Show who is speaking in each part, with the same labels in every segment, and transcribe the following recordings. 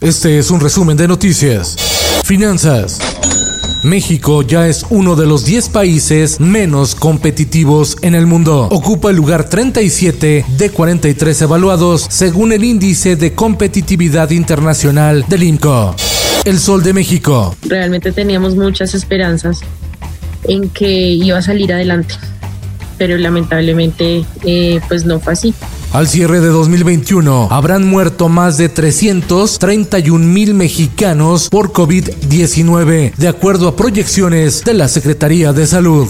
Speaker 1: Este es un resumen de noticias. Finanzas. México ya es uno de los 10 países menos competitivos en el mundo. Ocupa el lugar 37 de 43 evaluados según el índice de competitividad internacional del INCO. El Sol de México.
Speaker 2: Realmente teníamos muchas esperanzas en que iba a salir adelante, pero lamentablemente eh, pues no fue así.
Speaker 1: Al cierre de 2021 habrán muerto más de 331 mil mexicanos por COVID-19, de acuerdo a proyecciones de la Secretaría de Salud.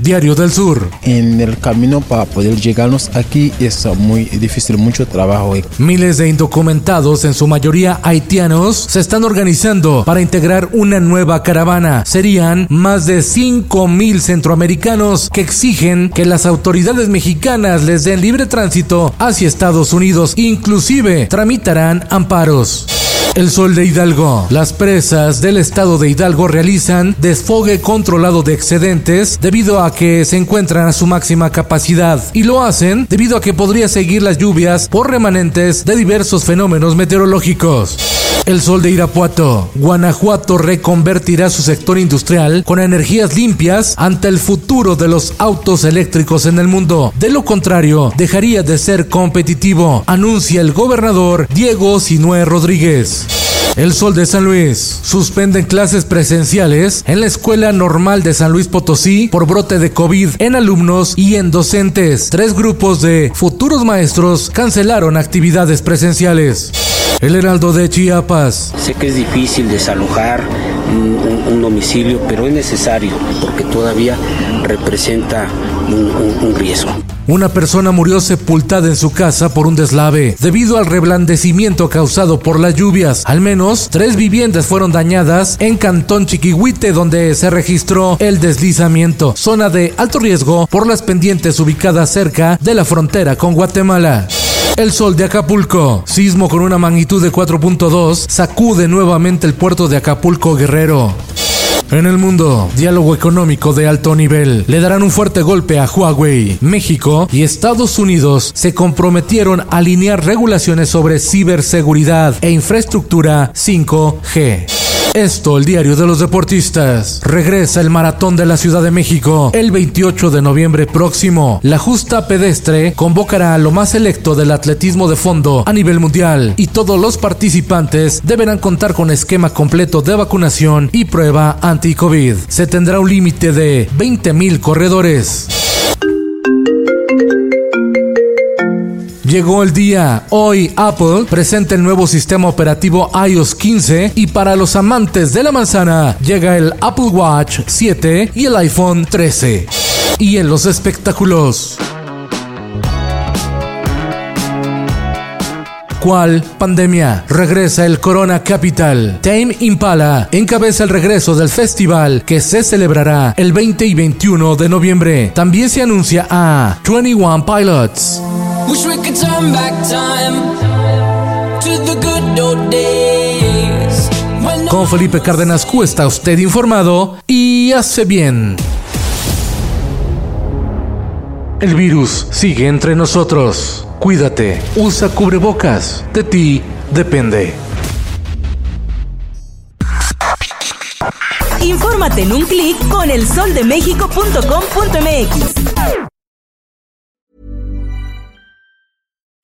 Speaker 1: Diario del Sur.
Speaker 3: En el camino para poder llegarnos aquí es muy difícil, mucho trabajo.
Speaker 1: Miles de indocumentados, en su mayoría haitianos, se están organizando para integrar una nueva caravana. Serían más de 5 mil centroamericanos que exigen que las autoridades mexicanas les den libre tránsito hacia Estados Unidos. Inclusive tramitarán amparos. El Sol de Hidalgo. Las presas del estado de Hidalgo realizan desfogue controlado de excedentes debido a que se encuentran a su máxima capacidad y lo hacen debido a que podría seguir las lluvias por remanentes de diversos fenómenos meteorológicos. El Sol de Irapuato. Guanajuato reconvertirá su sector industrial con energías limpias ante el futuro de los autos eléctricos en el mundo. De lo contrario, dejaría de ser competitivo, anuncia el gobernador Diego Sinué Rodríguez. El Sol de San Luis. Suspenden clases presenciales en la Escuela Normal de San Luis Potosí por brote de COVID en alumnos y en docentes. Tres grupos de futuros maestros cancelaron actividades presenciales. El Heraldo de Chiapas.
Speaker 4: Sé que es difícil desalojar un, un, un domicilio, pero es necesario porque todavía representa un, un riesgo.
Speaker 1: Una persona murió sepultada en su casa por un deslave debido al reblandecimiento causado por las lluvias. Al menos tres viviendas fueron dañadas en Cantón Chiquihuite donde se registró el deslizamiento, zona de alto riesgo por las pendientes ubicadas cerca de la frontera con Guatemala. El sol de Acapulco. Sismo con una magnitud de 4.2 sacude nuevamente el puerto de Acapulco Guerrero. En el mundo, diálogo económico de alto nivel. Le darán un fuerte golpe a Huawei. México y Estados Unidos se comprometieron a alinear regulaciones sobre ciberseguridad e infraestructura 5G. Esto, el diario de los deportistas. Regresa el maratón de la Ciudad de México el 28 de noviembre próximo. La justa pedestre convocará a lo más selecto del atletismo de fondo a nivel mundial y todos los participantes deberán contar con esquema completo de vacunación y prueba anti-COVID. Se tendrá un límite de 20.000 corredores. Llegó el día. Hoy Apple presenta el nuevo sistema operativo iOS 15 y para los amantes de la manzana llega el Apple Watch 7 y el iPhone 13. Y en los espectáculos. ¿Cuál pandemia? Regresa el Corona Capital. Tame Impala encabeza el regreso del festival que se celebrará el 20 y 21 de noviembre. También se anuncia a 21 Pilots.
Speaker 5: Wish we could turn back time to the good old days. When
Speaker 1: Con Felipe Cárdenas Q está usted informado y hace bien. El virus sigue entre nosotros. Cuídate, usa cubrebocas. De ti depende.
Speaker 6: Infórmate en un clic con elsoldemexico.com.mx.